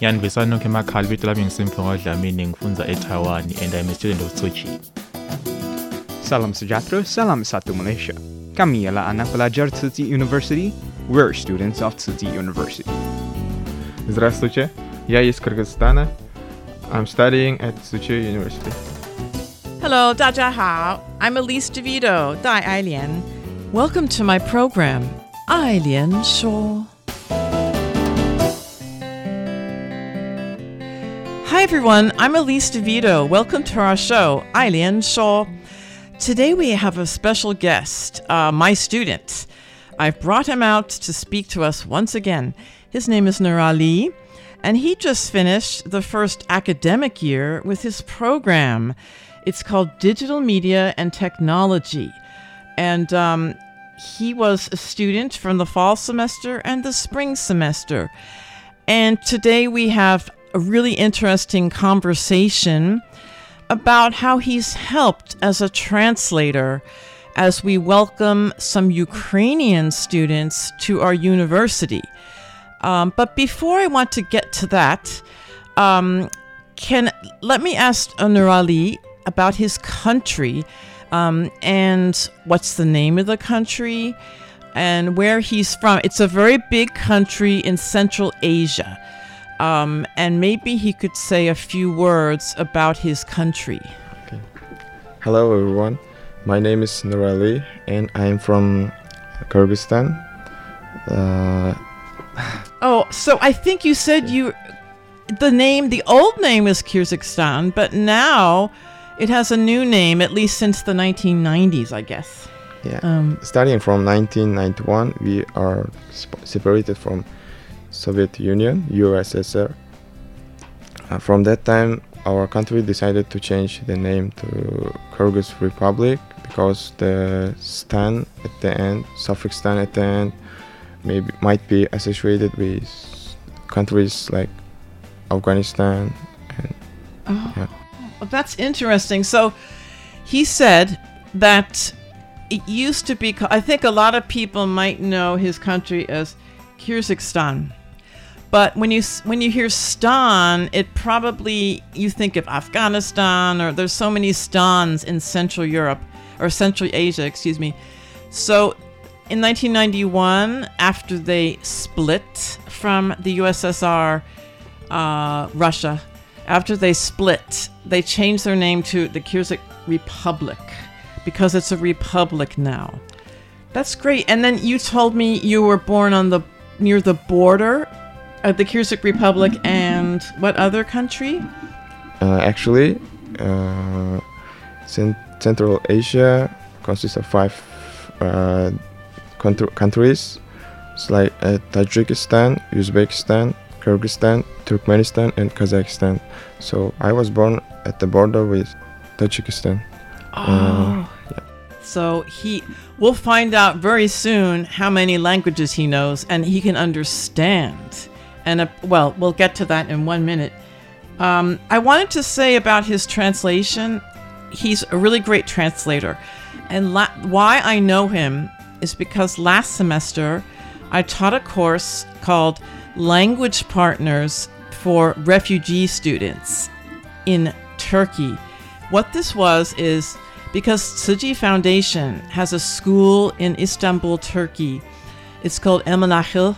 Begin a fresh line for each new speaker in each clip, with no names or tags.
Yandivisani nonke emakhaya ibito lami ngisimphiwe ngodlamini ngifunza eTaiwan and I'm a student of Tzu Chi.
Salam sejahtera, salam satu Malaysia. Kami ialah anak pelajar Tzu Chi University. We're students of Tzu Chi University.
Здравствуйте, я из Кыргызстана. I'm studying at Tzu Chi University.
Hello, 大家好. I'm Elise DeVito, Dai Ailian. Welcome to my program, Ailian Shaw. Hi everyone, I'm Elise DeVito. Welcome to our show, Ailian Shaw. Today we have a special guest, uh, my student. I've brought him out to speak to us once again. His name is Nur Ali, and he just finished the first academic year with his program. It's called Digital Media and Technology. And um, he was a student from the fall semester and the spring semester. And today we have a really interesting conversation about how he's helped as a translator as we welcome some Ukrainian students to our university. Um, but before I want to get to that, um, can let me ask Nur Ali about his country um, and what's the name of the country and where he's from. It's a very big country in Central Asia. Um, and maybe he could say a few words about his country.
Hello everyone, my name is Nur Ali and I'm from Kyrgyzstan. Uh,
Oh, so I think you said you, the name, the old name is Kyrgyzstan, but now it has a new name, at least since the 1990s, I guess.
yeah.
Um,
Starting from 1991, we are separated from Soviet Union, USSR. Uh, from that time, our country decided to change the name to Kyrgyz Republic because the stan at the end, suffix stan at the end, maybe might be associated with countries like Afghanistan.
oh,
Yeah.
well, that's interesting. So he said that it used to be, I think a lot of people might know his country as Kyrgyzstan. But when you when you hear stan, it probably you think of Afghanistan or there's so many stans in Central Europe or Central Asia, excuse me. So in 1991, after they split from the USSR, uh, Russia, after they split, they changed their name to the Kyrgyz Republic because it's a republic now. That's great. And then you told me you were born on the near the border of the Kyrgyz Republic and what other country?
Uh, actually, uh, Central Asia consists of five uh, countr- countries. It's like uh, Tajikistan, Uzbekistan, Kyrgyzstan, Turkmenistan, and Kazakhstan. So I was born at the border with Tajikistan. Uh,
So he we'll find out very soon how many languages he knows and he can understand. And uh, well, we'll get to that in one minute. Um, I wanted to say about his translation, he's a really great translator. And la- why I know him is because last semester I taught a course called Language Partners for Refugee Students in Turkey. What this was is because Tzu Chi Foundation has a school in Istanbul, Turkey. It's called El Menahil,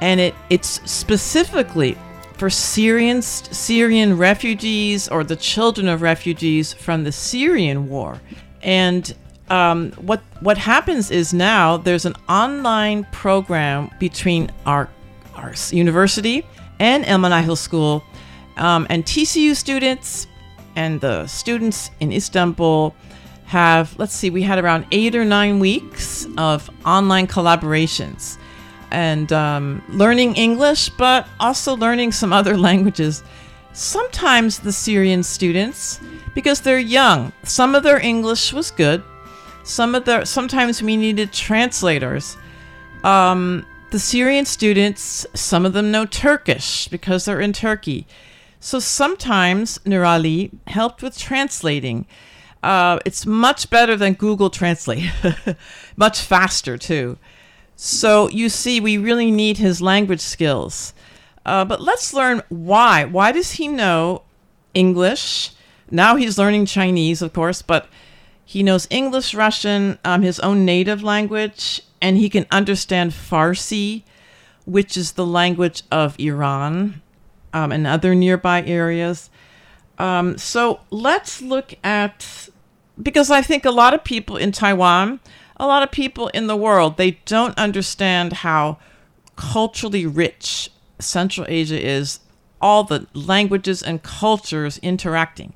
and it, it's specifically for Syrian Syrian refugees or the children of refugees from the Syrian war. And um, what what happens is now there's an online program between our our university and El Menahil School, um, and TCU students and the students in Istanbul have let's see we had around eight or nine weeks of online collaborations and um, learning english but also learning some other languages. Sometimes the syrian students because they're young some of their english was good. Some of their sometimes we needed translators. Um, the syrian students some of them know turkish because they're in turkey. So sometimes Nurali helped with translating. Uh, it's much better than Google Translate, much faster too. So you see, we really need his language skills. Uh, but let's learn why. Why does he know English? Now he's learning Chinese, of course, but he knows English, Russian, um, his own native language, and he can understand Farsi, which is the language of Iran um, and other nearby areas. Um, so let's look at because I think a lot of people in Taiwan, a lot of people in the world, they don't understand how culturally rich Central Asia is, all the languages and cultures interacting.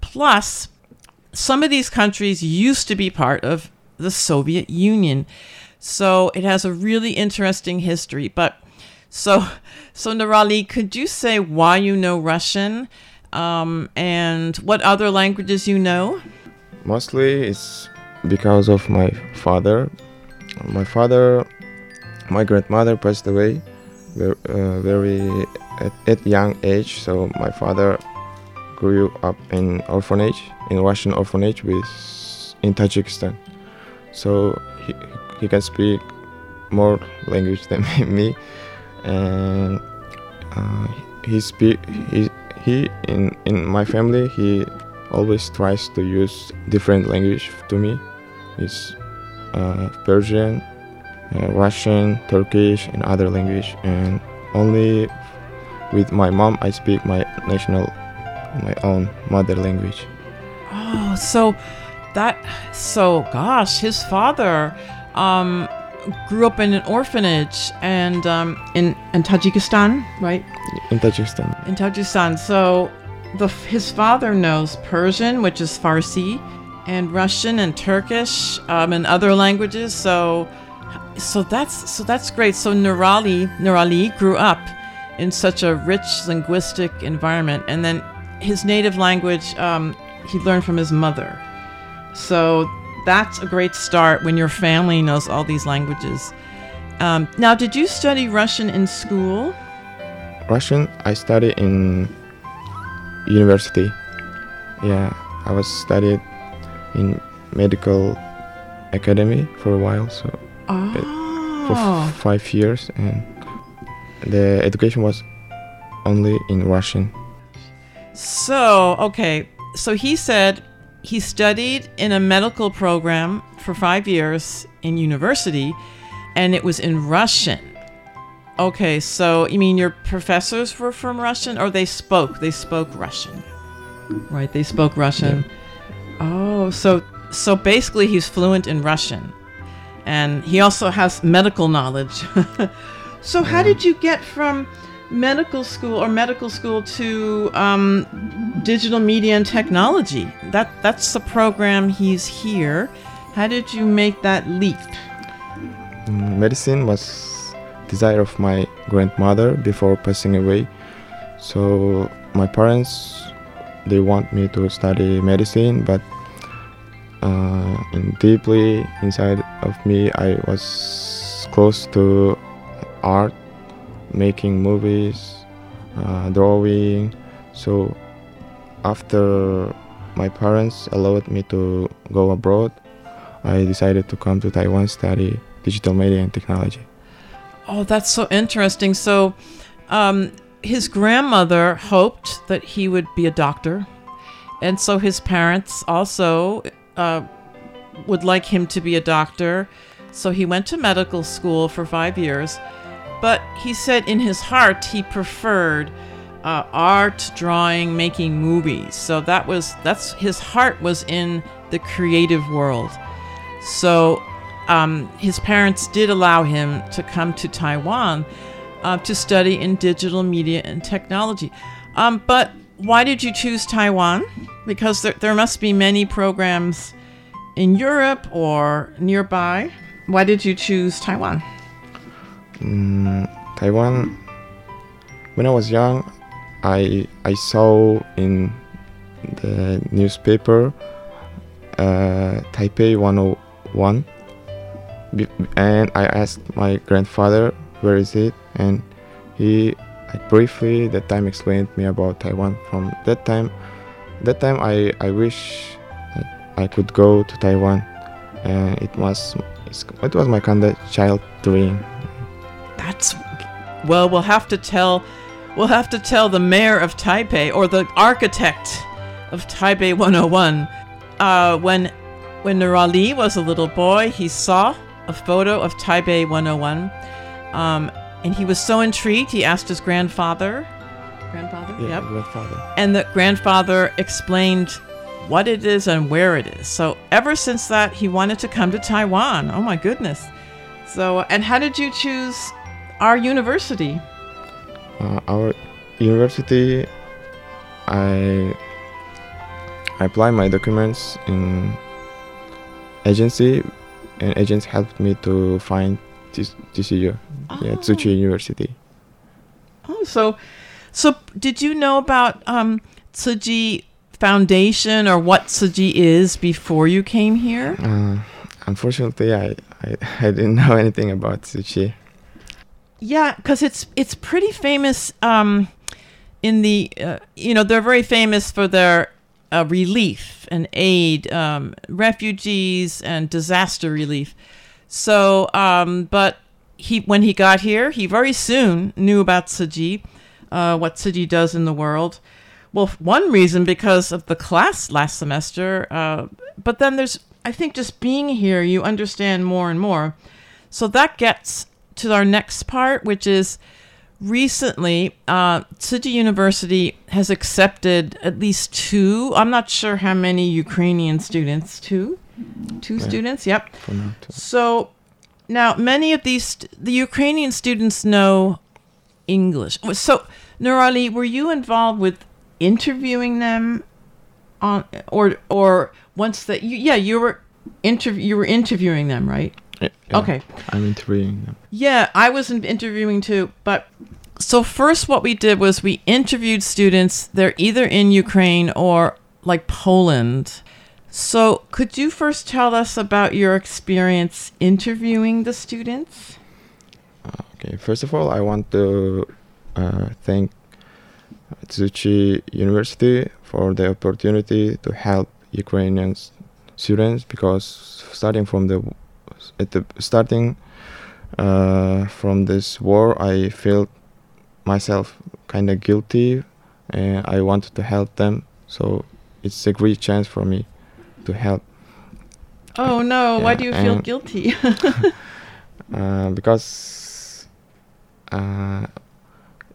Plus, some of these countries used to be part of the Soviet Union. So it has a really interesting history. But so, so Nurali, could you say why you know Russian um, and what other languages you know?
Mostly it's because of my father. My father, my grandmother passed away very, uh, very at, at young age. So my father grew up in orphanage, in Russian orphanage with in Tajikistan. So he, he can speak more language than me, and uh, he speak he he in in my family he always tries to use different language to me. It's uh, Persian, uh, Russian, Turkish, and other language. And only with my mom, I speak my national, my own mother language.
Oh, so that so gosh, his father um, grew up in an orphanage and um, in in Tajikistan, right?
In Tajikistan.
In Tajikistan. So the, his father knows Persian, which is Farsi, and Russian and Turkish um, and other languages. So, so that's so that's great. So Nurali Nurali grew up in such a rich linguistic environment, and then his native language um, he learned from his mother. So that's a great start when your family knows all these languages. Um, now, did you study Russian in school?
Russian, I studied in university. Yeah, I was studied in medical academy for a while, so
oh.
for f- five years, and the education was only in Russian.
So okay, so he said he studied in a medical program for five years in university, and it was in Russian. Okay, so you mean your professors were from Russian, or they spoke? They spoke Russian, right? They spoke Russian. Yeah. Oh, so so basically, he's fluent in Russian, and he also has medical knowledge. so, how did you get from medical school or medical school to um, digital media and technology? That that's the program he's here. How did you make that leap?
Medicine was desire of my grandmother before passing away. So my parents they want me to study medicine, but uh, deeply inside of me, I was close to art, making movies, uh, drawing. So after my parents allowed me to go abroad, I decided to come to Taiwan study digital media and technology.
Oh, that's so interesting. So, um, his grandmother hoped that he would be a doctor, and so his parents also uh, would like him to be a doctor. So he went to medical school for five years, but he said in his heart he preferred uh, art, drawing, making movies. So that was that's his heart was in the creative world. So um, his parents did allow him to come to Taiwan uh, to study in digital media and technology. Um, but why did you choose Taiwan? Because there, there must be many programs in Europe or nearby. Why did you choose Taiwan?
Mm, Taiwan. When I was young, I I saw in the newspaper uh, Taipei 101, and I asked my grandfather where is it, and he like, briefly that time explained me about Taiwan. From that time, that time I I wish I could go to Taiwan, and it was it was my kind of child dream.
That's well, we'll have to tell we'll have to tell the mayor of Taipei or the architect of Taipei 101 uh, when when Nurali was a little boy, he saw a photo of Taipei 101, um, and he was so intrigued. He asked his grandfather, grandfather,
Yeah,
yep,
grandfather.
and the grandfather explained what it is and where it is. So ever since that, he wanted to come to Taiwan. Oh my goodness! So, and how did you choose our university?
Uh, our university, I I apply my documents in agency, and agents helped me to find this TCU, yeah, Tzu Chi University.
Oh, so, so did you know about um, Tzu Chi Foundation or what Tzu Chi is before you came here?
Uh, unfortunately, I, I I didn't know anything about Tzu Chi.
Yeah, because it's it's pretty famous. Um, in the uh, you know they're very famous for their uh, relief and aid, um, refugees and disaster relief. So, um, but he when he got here, he very soon knew about Tzu Chi, uh, what Tzu Chi does in the world. Well, one reason because of the class last semester, uh, but then there's I think just being here, you understand more and more. So that gets to our next part, which is recently uh, Tzu Chi University has accepted at least two. I'm not sure how many Ukrainian students. Two, two
Yeah.
students. Yep.
For now, too.
So now many of these the Ukrainian students know English. So Nurali, were you involved with interviewing them on or or once that you yeah you were interview you were interviewing them right?
Yeah,
Okay.
I'm interviewing them.
Yeah, I was interviewing too. But so first, what we did was we interviewed students. They're either in Ukraine or like Poland. So could you first tell us about your experience interviewing the students?
Okay, first of all, I want to uh, thank Tzu Chi University for the opportunity to help Ukrainian students because starting from the at the starting uh, from this war, I felt myself kind of guilty, and I wanted to help them. So it's a great chance for me to help.
Oh no! Why do you feel guilty?
uh, because uh,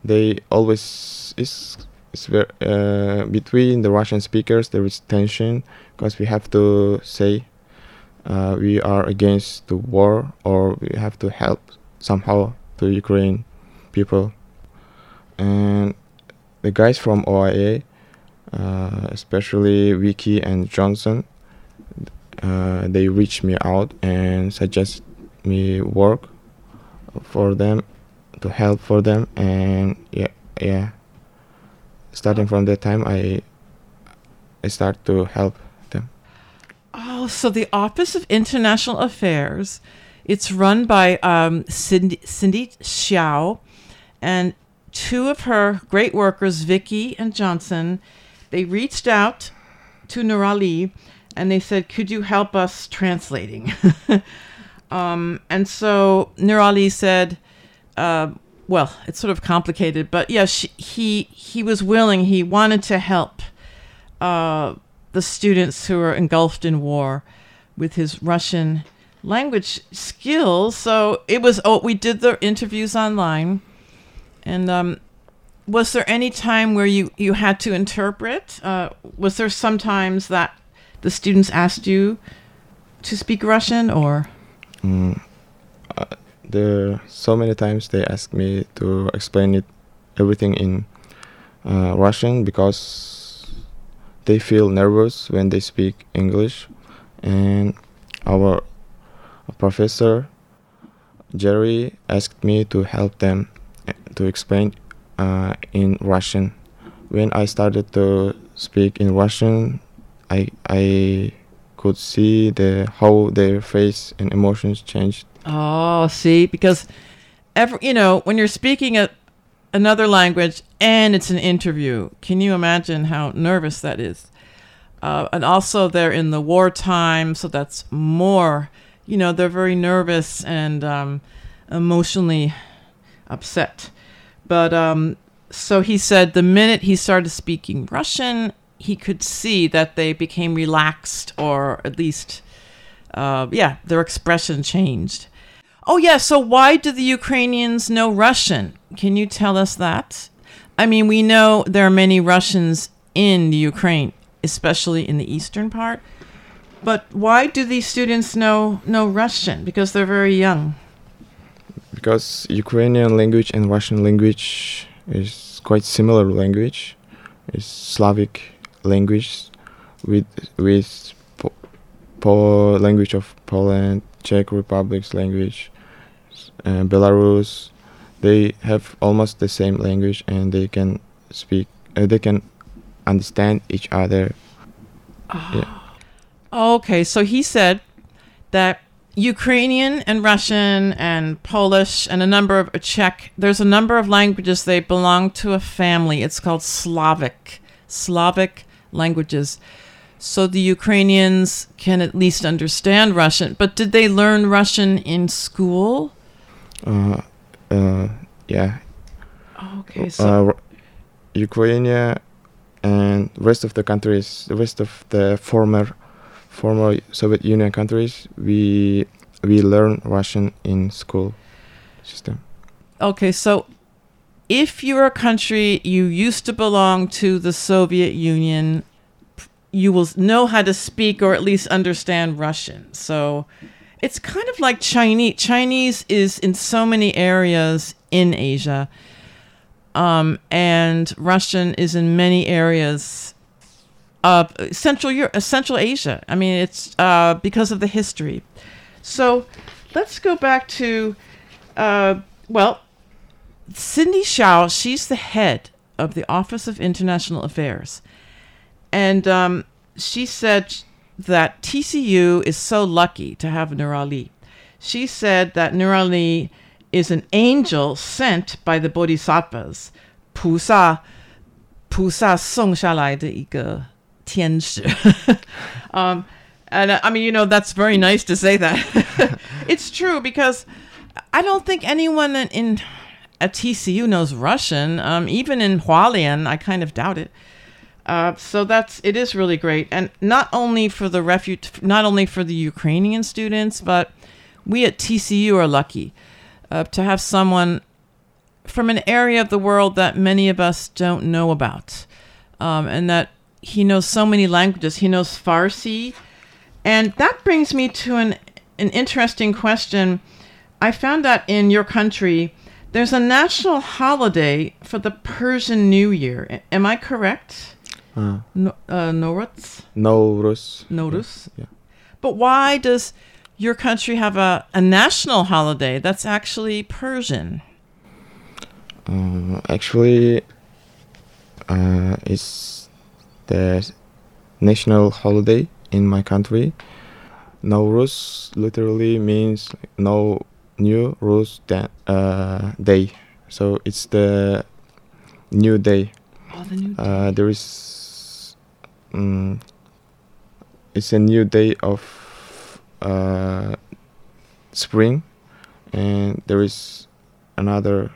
they always is is ver- uh, between the Russian speakers there is tension because we have to say uh, we are against the war or we have to help somehow to Ukraine people and the guys from OIA uh, especially Vicky and Johnson uh, they reached me out and suggest me work for them to help for them and yeah yeah. Starting from that time i i start to help them.
Oh, so the Office of International Affairs, it's run by um, Cindy, Cindy Xiao, and two of her great workers, Vicky and Johnson, they reached out to Nurali and they said, "Could you help us translating?" um, and so Nurali said, uh, "Well, it's sort of complicated, but yeah, he he was willing. He wanted to help." uh, the students who are engulfed in war with his Russian language skills. So it was, oh, we did the interviews online. And um, was there any time where you, you had to interpret? Uh, was there sometimes that the students asked you to speak Russian, or
Mm, uh, there so many times they ask me to explain it everything in uh, Russian because they feel nervous when they speak English, and our professor Jerry asked me to help them uh, to explain uh, in Russian. When I started to speak in Russian, I I could see the how their face and emotions changed.
oh, see, because every you know when you're speaking a another language and it's an interview, can you imagine how nervous that is? Uh, and also they're in the wartime, so that's more. You know, they're very nervous and um, emotionally upset. But um, so he said the minute he started speaking Russian, he could see that they became relaxed or at least, uh, yeah, their expression changed. Oh, yeah, so why do the Ukrainians know Russian? Can you tell us that? I mean, we know there are many Russians in the Ukraine, especially in the eastern part. But why do these students know know Russian? Because they're very young.
because Ukrainian language and Russian language is quite similar language. It's Slavic language with with po- po- language of Poland, Czech Republic's language, and Belarus. They have almost the same language and they can speak. Uh, they can understand each other. Yeah.
Okay, so he said that Ukrainian and Russian and Polish and a number of Czech, there's a number of languages they belong to a family. It's called Slavic, Slavic languages. So the Ukrainians can at least understand Russian, but did they learn Russian in school?
Uh, uh, yeah,
Okay, so
uh, Ukraine and rest of the countries, the rest of the former former Soviet Union countries, we we learn Russian in school system.
Okay, so if you're a country you used to belong to the Soviet Union, you will know how to speak or at least understand Russian. So it's kind of like Chinese. Chinese is in so many areas in Asia, um, and Russian is in many areas of Central Europe, Central Asia. I mean, it's uh, because of the history. So let's go back to, uh, well, Cindy Shao, she's the head of the Office of International Affairs. And um, she said that TCU is so lucky to have Nurali. She said that Nurali is an angel sent by the Bodhisattvas, 菩萨菩萨送下来的一个天使。um, and uh, I mean, you know, that's very nice to say that. it's true because I don't think anyone in, in at TCU knows Russian. Um, even in Hualien, I kind of doubt it. Uh, so that's it is really great, and not only for the refugee, not only for the Ukrainian students, but we at TCU are lucky uh, to have someone from an area of the world that many of us don't know about, um, and that he knows so many languages. He knows Farsi, and that brings me to an an interesting question. I found that in your country, there's a national holiday for the Persian New Year. Am I correct?
Uh,
No, uh, Nowruz?
Nowruz.
Nowruz?
Yeah.
But why does your country have a, a national holiday that's actually Persian?
Uh, actually, uh, it's the national holiday in my country. Nowruz literally means no new rules da- uh, day. So it's the new day.
Oh, the new
Uh, there is, um, it's a new day of uh, spring, and there is another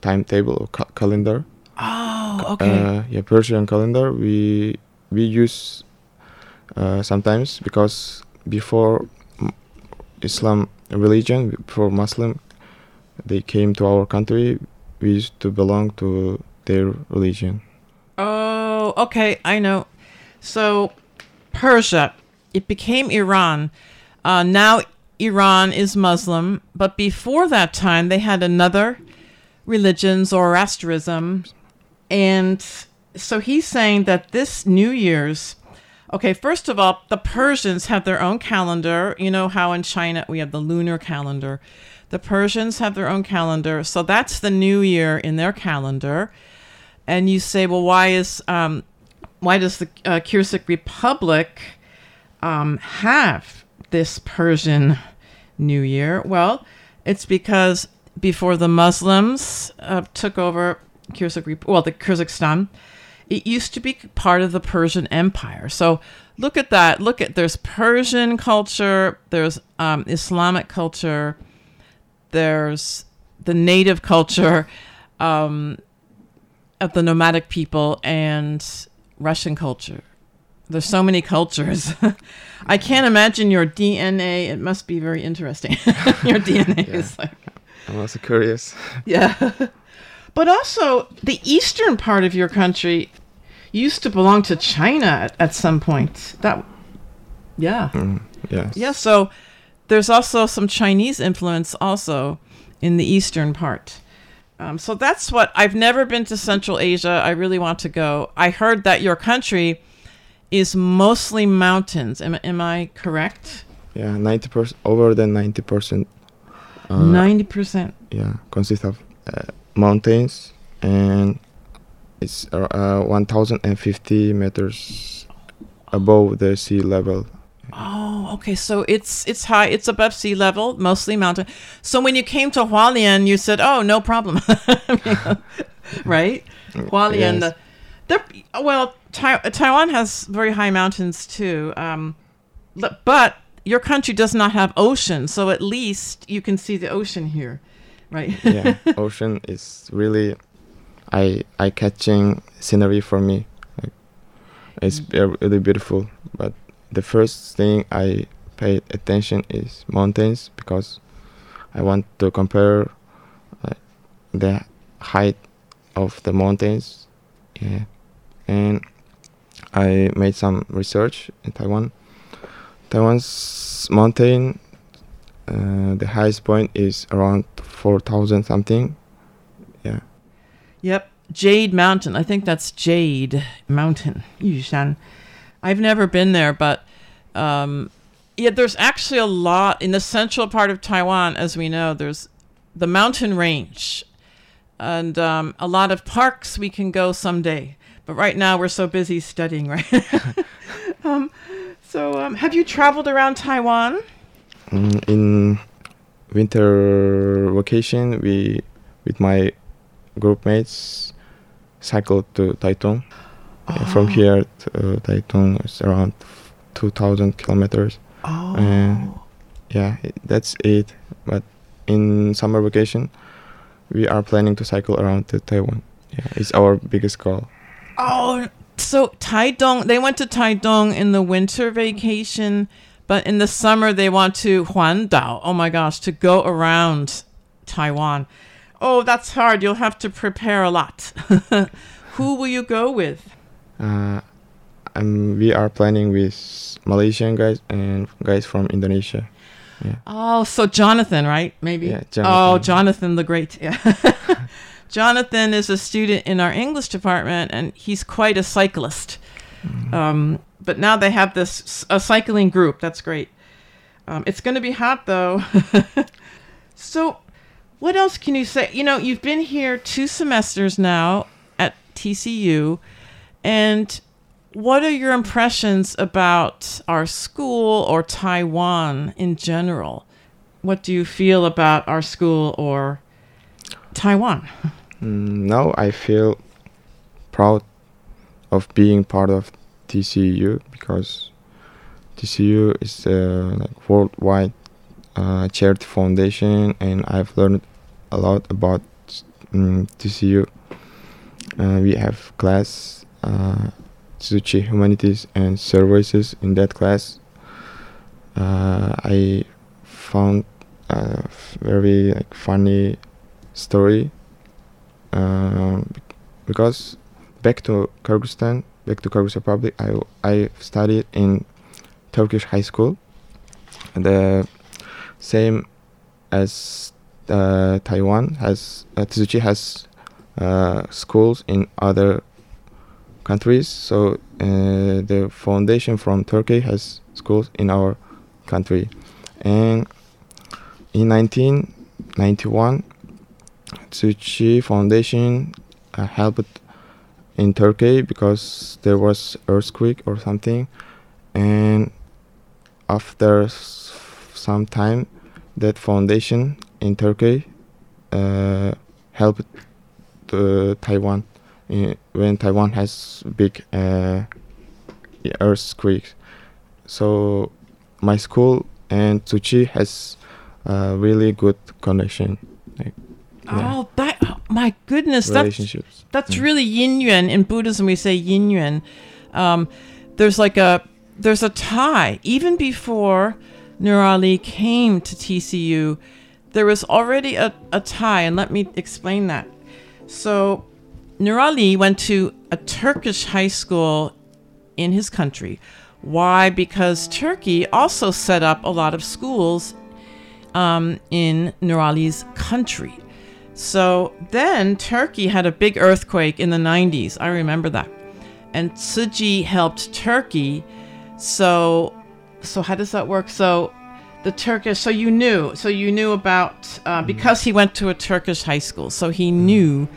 timetable or ca- calendar.
Oh, okay.
Uh, yeah, Persian calendar. We we use uh, sometimes because before Islam religion, for Muslim, they came to our country. We used to belong to their religion.
Oh, okay. I know. So Persia. It became Iran. Uh, now Iran is Muslim, but before that time they had another religion, Zoroastrianism, and so he's saying that this New Year's. Okay, first of all, the Persians have their own calendar. You know how in China we have the lunar calendar. The Persians have their own calendar, so that's the new year in their calendar. And you say, well, why is um, why does the uh, Republic um, have this Persian New Year? Well, it's because before the Muslims uh, took over Kyrgyz, well, the Kyrgyzstan, it used to be part of the Persian Empire. So look at that. Look at there's Persian culture, there's um, Islamic culture, there's the native culture um, of the nomadic people, and Russian culture. There's so many cultures. I can't imagine your DNA. It must be very interesting. your DNA
Yeah.
is like
I'm also curious.
yeah. But also, the eastern part of your country used to belong to China at, at some point. That, yeah,
Mm, yes.
yeah. So there's also some Chinese influence also in the eastern part. Um, so that's what I've never been to Central Asia. I really want to go. I heard that your country is mostly mountains. Am, am I correct?
Yeah, ninety percent, over than ninety percent. Uh,
Ninety percent.
yeah, consists of uh, mountains, and it's uh, one thousand and fifty meters above the sea level.
Oh, okay. So it's it's high. It's above sea level, mostly mountain. So when you came to Hualien, you said, "Oh, no problem," right? Hualien.
Yes.
The, the well, tai- Taiwan has very high mountains too. Um, but your country does not have ocean, so at least you can see the ocean here, right?
yeah, ocean is really eye eye catching scenery for me. Like, it's be- really beautiful. But the first thing I paid attention is mountains because I want to compare uh, the height of the mountains. Yeah, and I made some research in Taiwan. Taiwan's mountain, uh, the highest point is around four thousand something. Yeah.
Yep, Jade Mountain. I think that's Jade Mountain, Yushan. I've never been there, but um, yeah, there's actually a lot in the central part of Taiwan, as we know. There's the mountain range, and um, a lot of parks we can go someday. But right now we're so busy studying, right? um, so, um, have you traveled around Taiwan?
Mm, in winter vacation, we with my group mates cycled to Taitung. Yeah, from
Oh.
here to uh, Taitung is around two thousand kilometers.
Oh,
And yeah, that's it. But in summer vacation, we are planning to cycle around to Taiwan. Yeah, it's our biggest goal.
Oh, so Taidong, they went to Taidong in the winter vacation, but in the summer they want to Huandao. Oh my gosh, to go around Taiwan. Oh, that's hard. You'll have to prepare a lot. Who will you go with?
Uh, and we are planning with Malaysian guys and guys from Indonesia.
Oh, so Jonathan, right? Maybe.
Yeah,
Oh,
Jonathan.
Jonathan the Great. Yeah. Jonathan is a student in our English department, and he's quite a cyclist. Um, but now they have this a cycling group. That's great. Um, it's going to be hot though. so, what else can you say? You know, you've been here two semesters now at TCU, and what are your impressions about our school or Taiwan in general? What do you feel about our school or Taiwan?
Mm, now I feel proud of being part of TCU because TCU is a like worldwide uh, charity foundation, and I've learned a lot about mm, TCU. Uh, we have class uh, Tzu Chi Humanities and Services. In that class, uh, I found a very like funny story um, because back to Kyrgyzstan back to Kyrgyz Republic, I I studied in Turkish high school. The same as uh, Taiwan has uh, Tzu Chi has uh, schools in other countries. So uh, the foundation from Turkey has schools in our country, and in 1991, Tzu Chi Foundation uh, helped in Turkey because there was earthquake or something, and after some time, that foundation in Turkey uh, helped uh, Taiwan uh, when Taiwan has big uh, earthquakes. So my school and Tzu Chi has a really good connection. Like, yeah,
oh, my goodness, that's
relationships.
that's
Mm.
really yin yuan. In Buddhism, we say yin yuan. Um, there's like a there's a tie. Even before Nur Ali came to TCU, there was already a, a tie, and let me explain that. So, Nur Ali went to a Turkish high school in his country. Why? Because Turkey also set up a lot of schools um, in Nur Ali's country. So then Turkey had a big earthquake in the 90s. I remember that. And Tzu Chi helped Turkey. So so how does that work? So the Turkish so you knew so you knew about uh, because he went to a Turkish high school. So he knew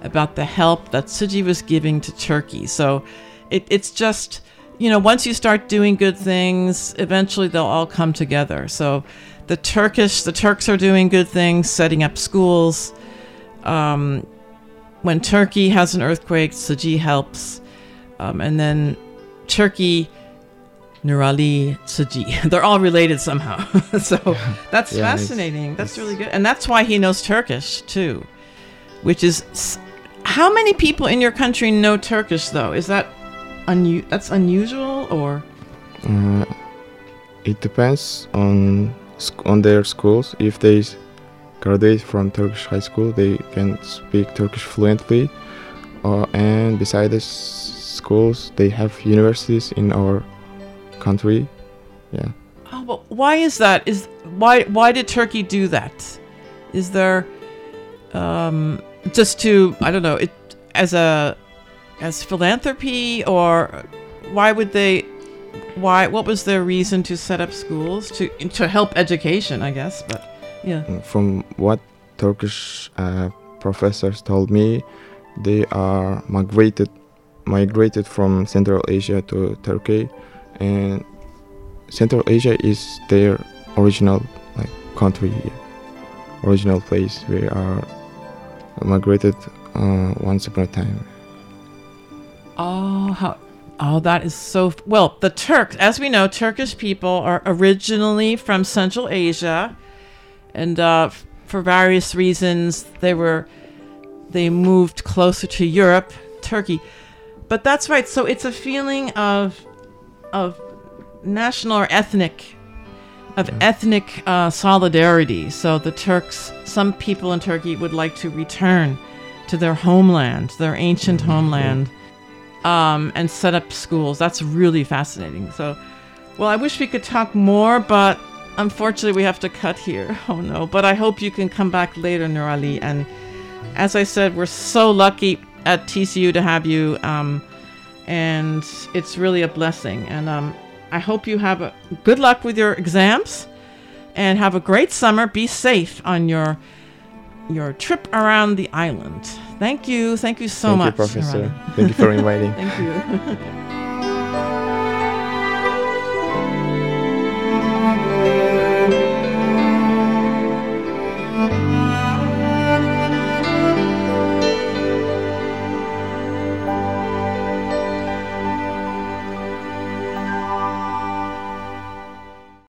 about the help that Tzu Chi was giving to Turkey. So it, it's just you know once you start doing good things, eventually they'll all come together. So the Turkish the Turks are doing good things, setting up schools um, when Turkey has an earthquake, Tzu Chi helps. Um, and then Turkey, Nurali, Tzu Chi. They're all related somehow. so that's
Yeah, it's-
fascinating. That's
it's-
really good. And that's why he knows Turkish too, which is. How many people in your country know Turkish though? Is that unu- that's unusual or?
Uh, it depends on on their schools. If they graduate from Turkish high school, they can speak Turkish fluently. Uh, and besides schools, they have universities in our country. Yeah.
Oh, but why is that? Is why why did Turkey do that? Is there um, just to I don't know it as a as philanthropy or why would they why what was their reason to set up schools to to help education I guess but yeah
Mm, From what Turkish uh, professors told me, they are migrated migrated from Central Asia to Turkey, and Central Asia is their original like country, original place where are migrated uh, once upon a time.
Oh, how Oh, that is so f- well. The Turks, as we know, Turkish people are originally from Central Asia, and uh, f- for various reasons, they were they moved closer to Europe, Turkey. But that's right. So it's a feeling of of national or ethnic of ethnic uh, solidarity. So the Turks, some people in Turkey would like to return to their homeland, their ancient homeland, um, and set up schools. That's really fascinating. So, well, I wish we could talk more, but unfortunately, we have to cut here. Oh no! But I hope you can come back later, Nurali. And as I said, we're so lucky at TCU to have you, um, and it's really a blessing. And um, I hope you have a good luck with your exams, and have a great summer. Be safe on your your trip around the island. Thank you. Thank you so
Thank
much.
you, Professor.
Nurali.
Thank you for inviting.
Thank you.